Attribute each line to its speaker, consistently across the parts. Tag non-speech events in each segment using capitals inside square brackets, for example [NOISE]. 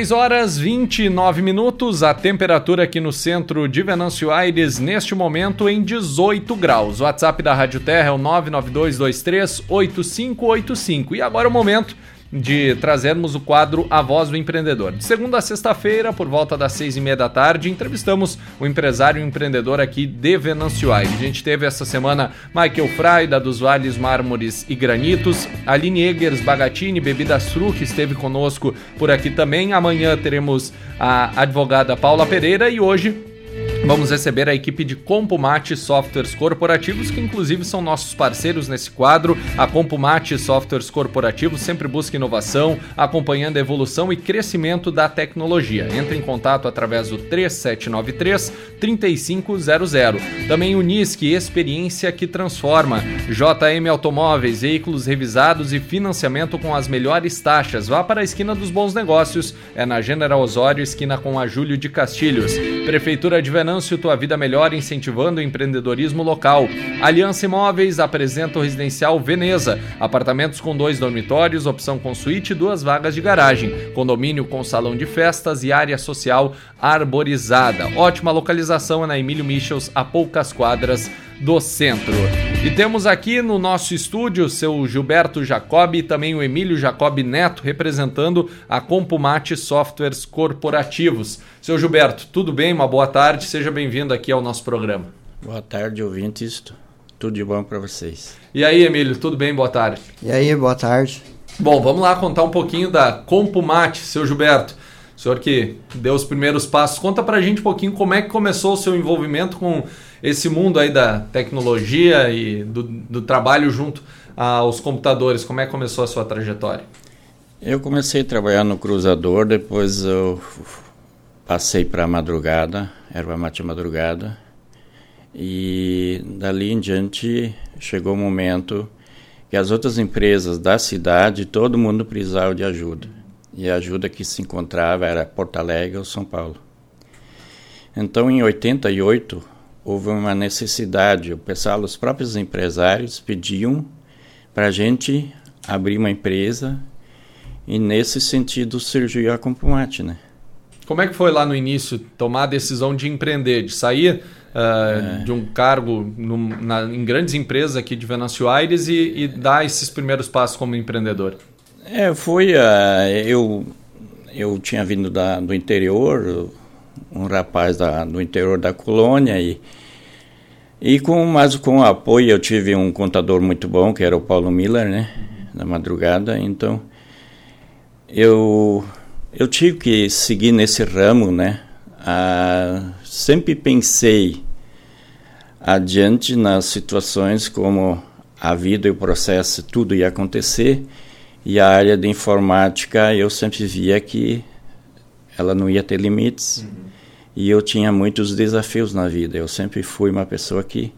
Speaker 1: 6 horas 29 minutos, a temperatura aqui no centro de Venâncio Aires neste momento em 18 graus. O WhatsApp da Rádio Terra é o 992238585. E agora é o momento de trazermos o quadro A Voz do Empreendedor. De segunda a sexta-feira, por volta das seis e meia da tarde, entrevistamos o empresário e o empreendedor aqui de Venâncio Aires. A gente teve essa semana Michael Fry, da dos Vales Mármores e Granitos, Aline Egers Bagatini, Bebidas Fru, que esteve conosco por aqui também. Amanhã teremos a advogada Paula Pereira e hoje Vamos receber a equipe de Compumate Softwares Corporativos, que inclusive são nossos parceiros nesse quadro. A Compumate Softwares Corporativos sempre busca inovação, acompanhando a evolução e crescimento da tecnologia. Entre em contato através do 3793 3500. Também Unisque, experiência que transforma. JM Automóveis, veículos revisados e financiamento com as melhores taxas. Vá para a esquina dos bons negócios. É na General Osório, esquina com a Júlio de Castilhos. Prefeitura de Venâncio Venâncio, tua vida melhor incentivando o empreendedorismo local. Aliança Imóveis apresenta o residencial Veneza. Apartamentos com dois dormitórios, opção com suíte e duas vagas de garagem. Condomínio com salão de festas e área social arborizada. Ótima localização na Emílio Michels, a poucas quadras do centro. E temos aqui no nosso estúdio o seu Gilberto Jacob e também o Emílio Jacob Neto, representando a Compumate Softwares Corporativos. Seu Gilberto, tudo bem? Uma boa tarde, seja bem-vindo aqui ao nosso programa.
Speaker 2: Boa tarde, ouvintes. Tudo de bom para vocês.
Speaker 1: E aí, Emílio, tudo bem? Boa tarde.
Speaker 3: E aí, boa tarde.
Speaker 1: Bom, vamos lá contar um pouquinho da Compumate, seu Gilberto. Senhor que deu os primeiros passos, conta pra gente um pouquinho como é que começou o seu envolvimento com esse mundo aí da tecnologia e do, do trabalho junto aos computadores, como é que começou a sua trajetória?
Speaker 2: Eu comecei a trabalhar no cruzador, depois eu passei para a madrugada, erva mate madrugada, e dali em diante chegou o momento que as outras empresas da cidade, todo mundo precisava de ajuda. E a ajuda que se encontrava era Porto Alegre ou São Paulo. Então, em 88, houve uma necessidade. O pessoal, os próprios empresários pediam para a gente abrir uma empresa e nesse sentido surgiu a Compumate, né?
Speaker 1: Como é que foi lá no início tomar a decisão de empreender, de sair uh, é. de um cargo na, em grandes empresas aqui de Venâncio Aires e, e, dar esses primeiros passos como empreendedor?
Speaker 2: É, foi. Uh, eu, eu tinha vindo da, do interior, um rapaz da, do interior da colônia e e com mas com o apoio eu tive um contador muito bom que era o Paulo Miller né na madrugada então eu eu tive que seguir nesse ramo né ah, sempre pensei adiante nas situações como a vida e o processo tudo ia acontecer e a área de informática eu sempre via que ela não ia ter limites uhum e eu tinha muitos desafios na vida. Eu sempre fui uma pessoa que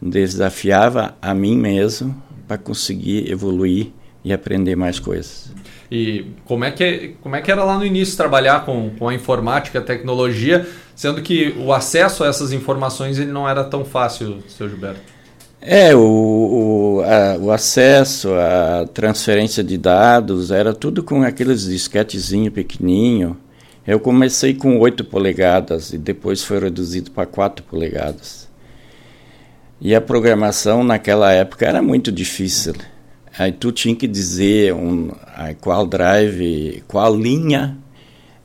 Speaker 2: desafiava a mim mesmo para conseguir evoluir e aprender mais coisas.
Speaker 1: E como é que, como é que era lá no início trabalhar com, com a informática, a tecnologia, sendo que o acesso a essas informações ele não era tão fácil, seu Gilberto?
Speaker 2: É, o, o, a, o acesso, a transferência de dados, era tudo com aqueles disquetezinho pequenininho. Eu comecei com 8 polegadas e depois foi reduzido para 4 polegadas. E a programação naquela época era muito difícil. Aí tu tinha que dizer um, qual drive, qual linha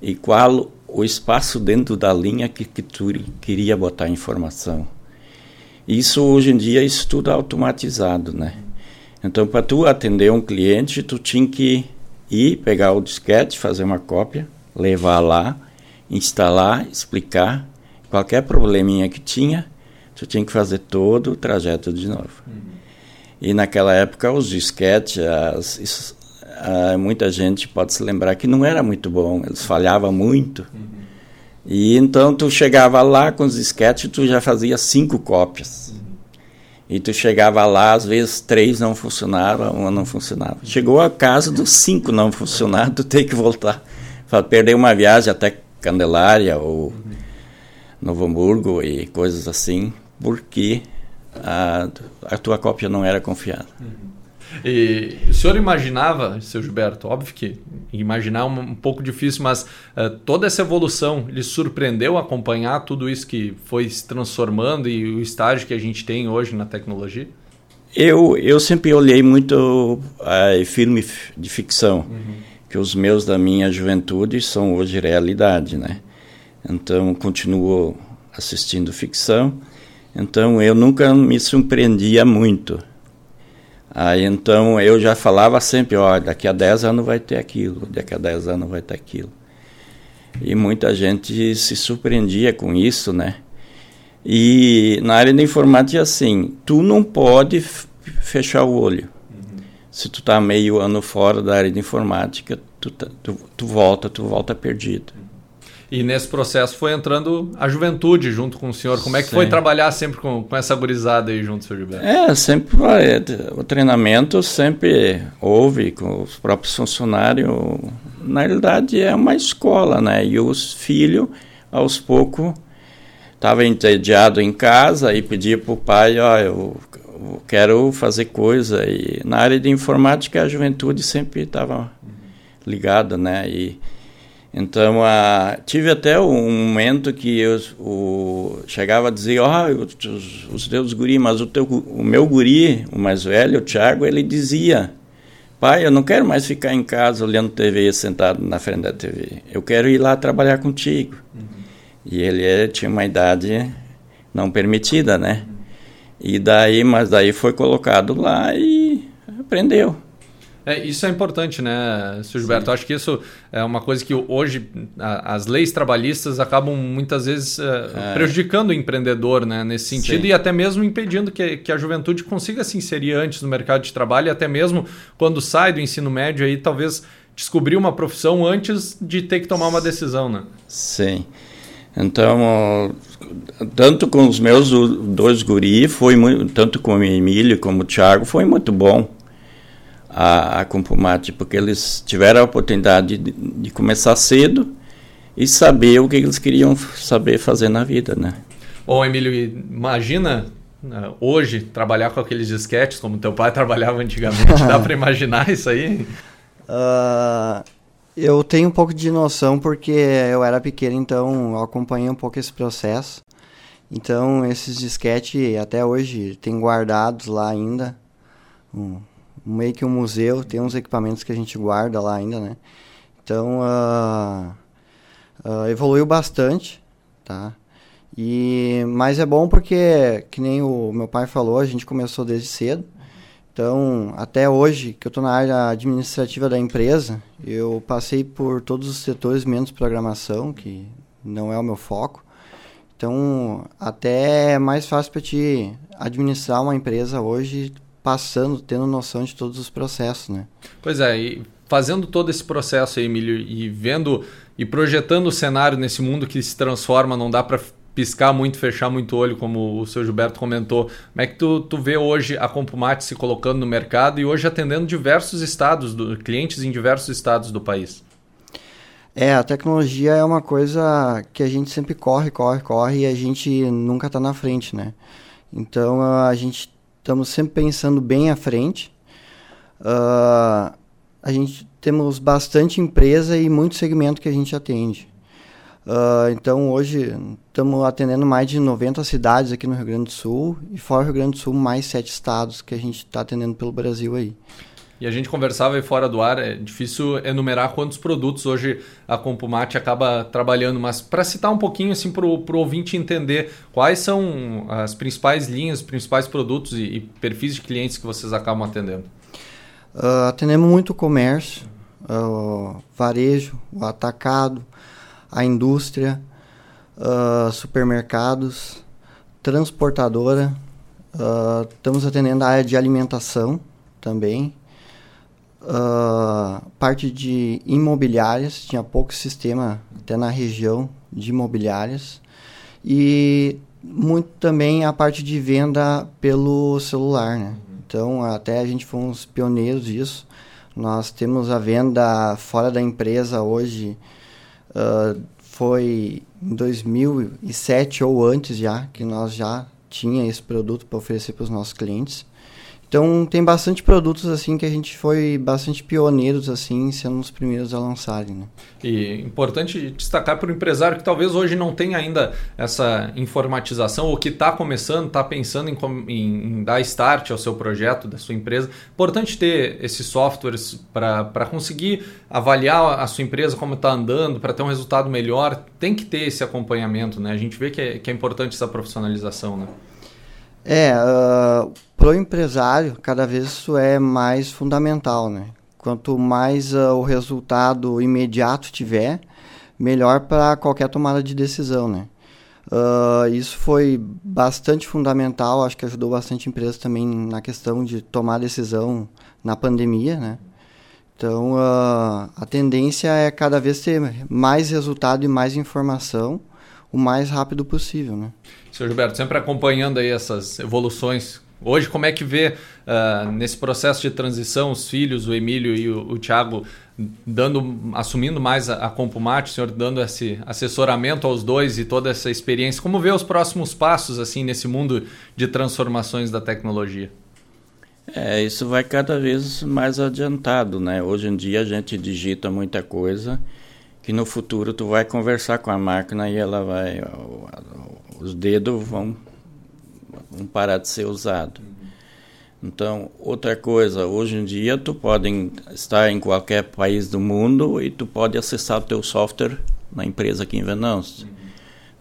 Speaker 2: e qual o espaço dentro da linha que, que tu queria botar informação. Isso hoje em dia é tudo automatizado, né? Então, para tu atender um cliente, tu tinha que ir pegar o disquete, fazer uma cópia, levar lá, instalar, explicar. Qualquer probleminha que tinha, tu tinha que fazer todo o trajeto de novo. Uhum. E naquela época os disquetes, as, uh, muita gente pode se lembrar que não era muito bom, eles falhavam muito. Uhum. E então tu chegava lá com os disquetes, tu já fazia cinco cópias. E tu chegava lá, às vezes três não funcionava, uma não funcionava. Chegou a casa dos cinco não funcionar, tu tem que voltar. Perder uma viagem até Candelária ou. Novo Hamburgo e coisas assim, porque a, a tua cópia não era confiável.
Speaker 1: Uhum. E o senhor imaginava, seu Gilberto, óbvio que imaginar é um, um pouco difícil, mas uh, toda essa evolução lhe surpreendeu acompanhar tudo isso que foi se transformando e o estágio que a gente tem hoje na tecnologia?
Speaker 2: Eu, eu sempre olhei muito uh, filme de ficção, uhum. que os meus da minha juventude são hoje realidade, né? Então continuo assistindo ficção, então eu nunca me surpreendia muito Aí então eu já falava sempre, ó, daqui a 10 anos vai ter aquilo, daqui a 10 anos vai ter aquilo. E muita gente se surpreendia com isso, né? E na área da informática assim, tu não pode fechar o olho. Uhum. Se tu tá meio ano fora da área de informática, tu, tá, tu, tu volta, tu volta perdido.
Speaker 1: E nesse processo foi entrando a juventude junto com o senhor. Como é que Sim. foi trabalhar sempre com, com essa gurizada aí junto, senhor Gilberto?
Speaker 2: É, sempre vai. O treinamento sempre houve com os próprios funcionários. Na realidade é uma escola, né? E os filhos, aos poucos, estavam entediados em casa e pedia para o pai, ó, oh, eu, eu quero fazer coisa. E na área de informática a juventude sempre estava ligada, né? E, então, tive até um momento que eu o, chegava a dizer, ó, oh, os, os teus guri, mas o, teu, o meu guri, o mais velho, o Thiago, ele dizia, pai, eu não quero mais ficar em casa olhando TV, sentado na frente da TV. Eu quero ir lá trabalhar contigo. Uhum. E ele tinha uma idade não permitida, né? E daí, mas daí foi colocado lá e aprendeu.
Speaker 1: É, isso é importante, né, Sr. Gilberto? Acho que isso é uma coisa que hoje a, as leis trabalhistas acabam muitas vezes é, é. prejudicando o empreendedor né, nesse sentido Sim. e até mesmo impedindo que, que a juventude consiga se inserir antes no mercado de trabalho e até mesmo quando sai do ensino médio aí talvez descobrir uma profissão antes de ter que tomar uma decisão, né?
Speaker 2: Sim. Então, tanto com os meus dois guri, foi muito, tanto com o Emílio como o Thiago, foi muito bom a, a Compumate, porque eles tiveram a oportunidade de, de, começar cedo e saber o que eles queriam saber fazer na vida, né?
Speaker 1: Bom, Emílio, imagina né, hoje trabalhar com aqueles disquetes como teu pai [LAUGHS] trabalhava antigamente. Dá para imaginar isso aí?
Speaker 3: Uh, [LAUGHS] eu tenho um pouco de noção porque eu era pequeno, então eu acompanhei um pouco esse processo. Então esses disquetes até hoje tem guardados lá ainda. Um, meio que um museu, tem uns equipamentos que a gente guarda lá ainda, né? Então, uh, uh, evoluiu bastante, tá? E, mas é bom porque, que nem o meu pai falou, a gente começou desde cedo. Então, até hoje, que eu estou na área administrativa da empresa, eu passei por todos os setores menos programação, que não é o meu foco. Então, até é mais fácil para ti administrar uma empresa hoje passando, tendo noção de todos os processos, né?
Speaker 1: Pois é, e fazendo todo esse processo aí, Emílio, e vendo e projetando o cenário nesse mundo que se transforma, não dá para piscar muito, fechar muito olho, como o seu Gilberto comentou. Como é que tu, tu vê hoje a Compumate se colocando no mercado e hoje atendendo diversos estados, do, clientes em diversos estados do país?
Speaker 3: É, a tecnologia é uma coisa que a gente sempre corre, corre, corre e a gente nunca está na frente, né? Então a gente estamos sempre pensando bem à frente. Uh, a gente temos bastante empresa e muito segmento que a gente atende. Uh, então hoje estamos atendendo mais de 90 cidades aqui no Rio Grande do Sul e fora do Rio Grande do Sul mais sete estados que a gente está atendendo pelo Brasil aí.
Speaker 1: E a gente conversava aí fora do ar, é difícil enumerar quantos produtos hoje a Compumate acaba trabalhando, mas para citar um pouquinho assim para o ouvinte entender quais são as principais linhas, principais produtos e, e, perfis de clientes que vocês acabam atendendo.
Speaker 3: Uh, atendemos muito o comércio, uh, varejo, o atacado, a indústria, uh, supermercados, transportadora, estamos atendendo a área de alimentação também, uh, parte de imobiliárias, tinha pouco sistema até na região de imobiliárias. E muito também a parte de venda pelo celular, né? Então, até a gente foi uns pioneiros disso. Nós temos a venda fora da empresa hoje, uh, foi em 2007 ou antes já, que nós já tinha esse produto para oferecer para os nossos clientes. Então tem bastante produtos assim que a gente foi bastante pioneiros assim, sendo os primeiros a lançarem. Né?
Speaker 1: E importante destacar para o empresário que talvez hoje não tenha ainda essa informatização ou que está começando, está pensando em, em, em, dar start ao seu projeto, da sua empresa. Importante ter esses softwares para conseguir avaliar a sua empresa como está andando, para ter um resultado melhor. Tem que ter esse acompanhamento, né? A gente vê que é, que é importante essa profissionalização, né?
Speaker 3: É, uh, para o empresário, cada vez isso é mais fundamental, né? Quanto mais uh, o resultado imediato tiver, melhor para qualquer tomada de decisão, né? Uh, isso foi bastante fundamental, acho que ajudou bastante empresas também na questão de tomar decisão na pandemia, né? Então, uh, a tendência é cada vez ter mais resultado e mais informação o mais rápido possível, né?
Speaker 1: Seu Gilberto, sempre acompanhando aí essas evoluções. Hoje, como é que vê uh, nesse processo de transição os filhos, o Emílio e o, o Thiago, dando, assumindo mais a, a Compumate, o senhor dando esse assessoramento aos dois e toda essa experiência? Como vê os próximos passos assim nesse mundo de transformações da tecnologia?
Speaker 2: É, isso vai cada vez mais adiantado, né? Hoje em dia a gente digita muita coisa que no futuro tu vai conversar com a máquina e ela vai os dedos vão, vão parar de ser usados. Então, outra coisa, hoje em dia tu pode estar em qualquer país do mundo e tu pode acessar o teu software na empresa aqui em Venâncio. Uhum.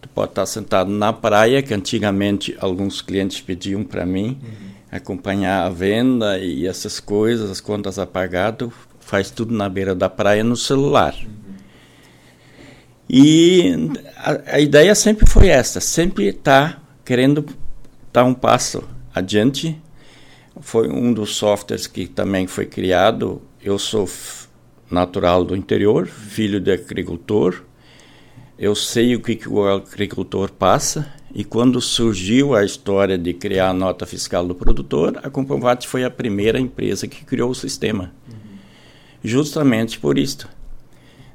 Speaker 2: Tu pode estar sentado na praia, que antigamente alguns clientes pediam para mim uhum. acompanhar a venda e essas coisas, as contas apagadas, faz tudo na beira da praia no celular. Uhum. E a, a ideia sempre foi essa, sempre estar tá querendo dar um passo adiante. Foi um dos softwares que também foi criado. Eu sou natural do interior, filho de agricultor. Eu sei o que, que o agricultor passa. E quando surgiu a história de criar a nota fiscal do produtor, a Comprovate foi a primeira empresa que criou o sistema. Uhum. Justamente por isso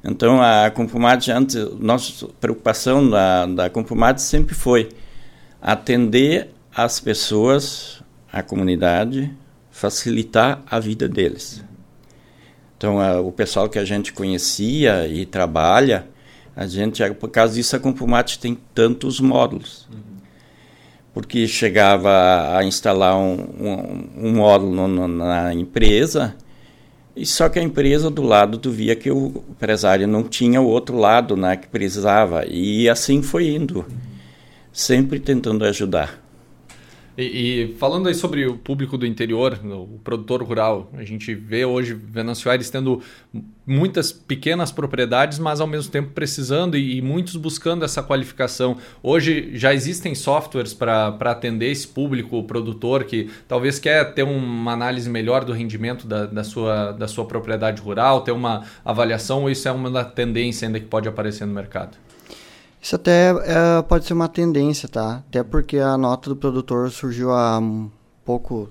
Speaker 2: então, a Compumate, antes, nossa preocupação da, da Compumate sempre foi atender as pessoas, a comunidade, facilitar a vida deles. Então, a, o pessoal que a gente conhecia e trabalha, a gente, por causa disso, a Compumate tem tantos módulos. Porque chegava a instalar um, um, um módulo no, na empresa e só que a empresa do lado tu via que o empresário não tinha o outro lado, né, que precisava. E assim foi indo, sempre tentando ajudar.
Speaker 1: E, e, falando aí sobre o público do interior, o produtor rural, a gente vê hoje Venâncio Aires tendo muitas pequenas propriedades, mas ao mesmo tempo precisando e, e muitos buscando essa qualificação. Hoje já existem softwares para atender esse público, o produtor que talvez quer ter uma análise melhor do rendimento da, da, sua, da sua propriedade rural, ter uma avaliação, ou isso é uma tendência ainda que pode aparecer no mercado?
Speaker 3: Isso até é, pode ser uma tendência, tá? Até porque a nota do produtor surgiu há pouco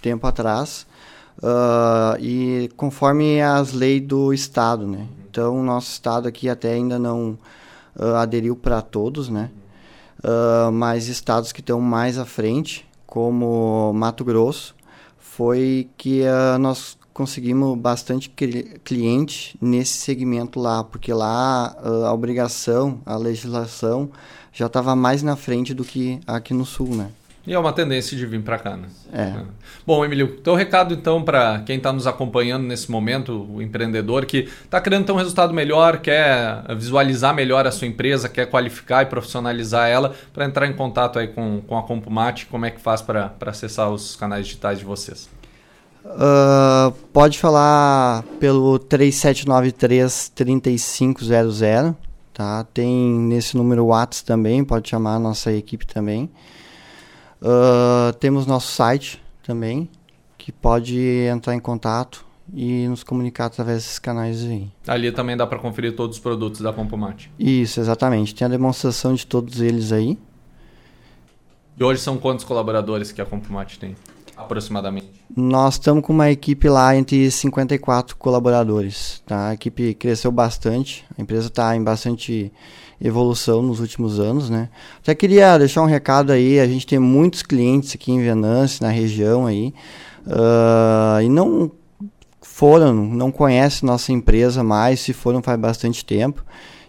Speaker 3: tempo atrás uh, e conforme as leis do estado, né? Então, o nosso estado aqui até ainda não uh, aderiu para todos, né? Uh, mas estados que estão mais à frente, como Mato Grosso, foi que nós conseguimos bastante cliente nesse segmento lá, porque lá a obrigação, a legislação já estava mais na frente do que aqui no sul, né?
Speaker 1: E é uma tendência de vir para cá, né?
Speaker 3: É. é.
Speaker 1: Bom, Emílio, teu recado então para quem está nos acompanhando nesse momento, o empreendedor que está querendo ter um resultado melhor, quer visualizar melhor a sua empresa, quer qualificar e profissionalizar ela, para entrar em contato aí com, com a Compumate, como é que faz para acessar os canais digitais de vocês?
Speaker 3: Uh, pode falar pelo 3793 3500, tá? Tem nesse número WhatsApp também, pode chamar a nossa equipe também. Uh, temos nosso site também, que pode entrar em contato e nos comunicar através desses canais aí.
Speaker 1: Ali também dá para conferir todos os produtos da Compomate.
Speaker 3: Isso, exatamente. Tem a demonstração de todos eles aí.
Speaker 1: E hoje são quantos colaboradores que a Compomate tem, aproximadamente?
Speaker 3: Nós estamos com uma equipe lá entre 54 colaboradores. Tá? A equipe cresceu bastante, a empresa está em bastante evolução nos últimos anos, né? Até queria deixar um recado aí, a gente tem muitos clientes aqui em Venâncio, na região aí, uh, e não foram, não conhecem nossa empresa mais, se foram faz bastante tempo.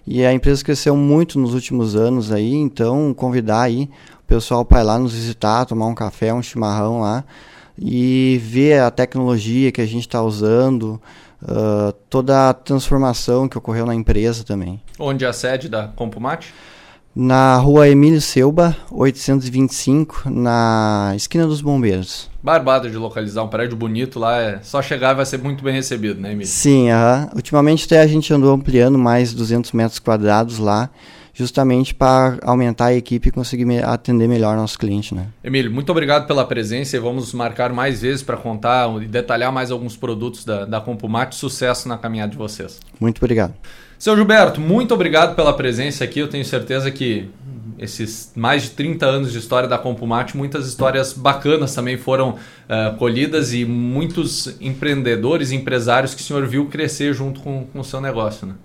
Speaker 3: E a empresa cresceu muito nos últimos anos aí, então convidar aí pessoal para ir lá nos visitar, tomar um café, um chimarrão lá e ver a tecnologia que a gente está usando, uh, toda a transformação que ocorreu na empresa também.
Speaker 1: Onde é a sede da Compomate?
Speaker 3: Na rua Emílio Selba, 825, na esquina dos Bombeiros.
Speaker 1: Barbado de localizar um prédio bonito lá, é só chegar e vai ser muito bem recebido, né, Emílio?
Speaker 3: Sim, uh -huh. ultimamente até a gente andou ampliando mais 200 metros quadrados lá justamente para aumentar a equipe e conseguir atender melhor nosso cliente, né?
Speaker 1: Emílio, muito obrigado pela presença e vamos marcar mais vezes para contar e detalhar mais alguns produtos da, da Compumate. Sucesso na caminhada de vocês.
Speaker 3: Muito obrigado.
Speaker 1: Seu Gilberto, muito obrigado pela presença aqui. Eu tenho certeza que esses mais de 30 anos de história da Compumate, muitas histórias bacanas também foram uh, colhidas e muitos empreendedores e empresários que o senhor viu crescer junto com, com o seu negócio, né?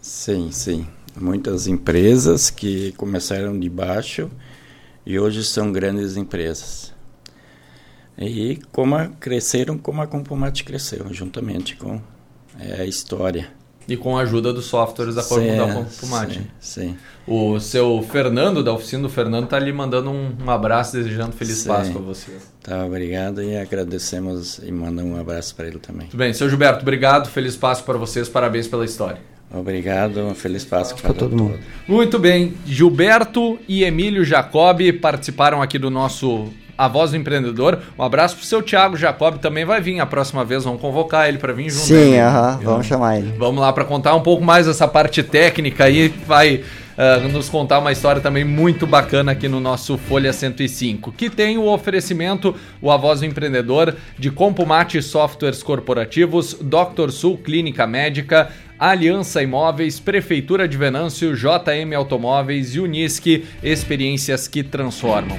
Speaker 2: Sim, sim muitas empresas que começaram de baixo e hoje são grandes empresas. E como a, cresceram como a Compomate cresceu, juntamente com é, a história.
Speaker 1: E com a ajuda dos softwares da, sim, da Compomate.
Speaker 2: Sim, sim.
Speaker 1: O seu Fernando, da oficina do Fernando, está ali mandando um, um, abraço, desejando feliz sim. Páscoa a você.
Speaker 2: Tá, obrigado e agradecemos e mandamos um abraço para ele também.
Speaker 1: Muito bem, seu Gilberto, obrigado, feliz Páscoa para vocês, parabéns pela história.
Speaker 2: Obrigado, um feliz Páscoa para todo mundo.
Speaker 1: Muito bem, Gilberto e Emílio Jacobi participaram aqui do nosso A Voz do Empreendedor. Um abraço pro seu Thiago Jacob, também vai vir a próxima vez, vamos convocar ele para vir junto.
Speaker 3: Sim, uh -huh, vamos chamar ele.
Speaker 1: Vamos lá para contar um pouco mais dessa parte técnica aí, vai uh, nos contar uma história também muito bacana aqui no nosso Folha 105, que tem o oferecimento, o A Voz do Empreendedor, de Compumate Softwares Corporativos, Dr. Sul Clínica Médica, Aliança Imóveis, Prefeitura de Venâncio, JM Automóveis e Unisque, experiências que transformam.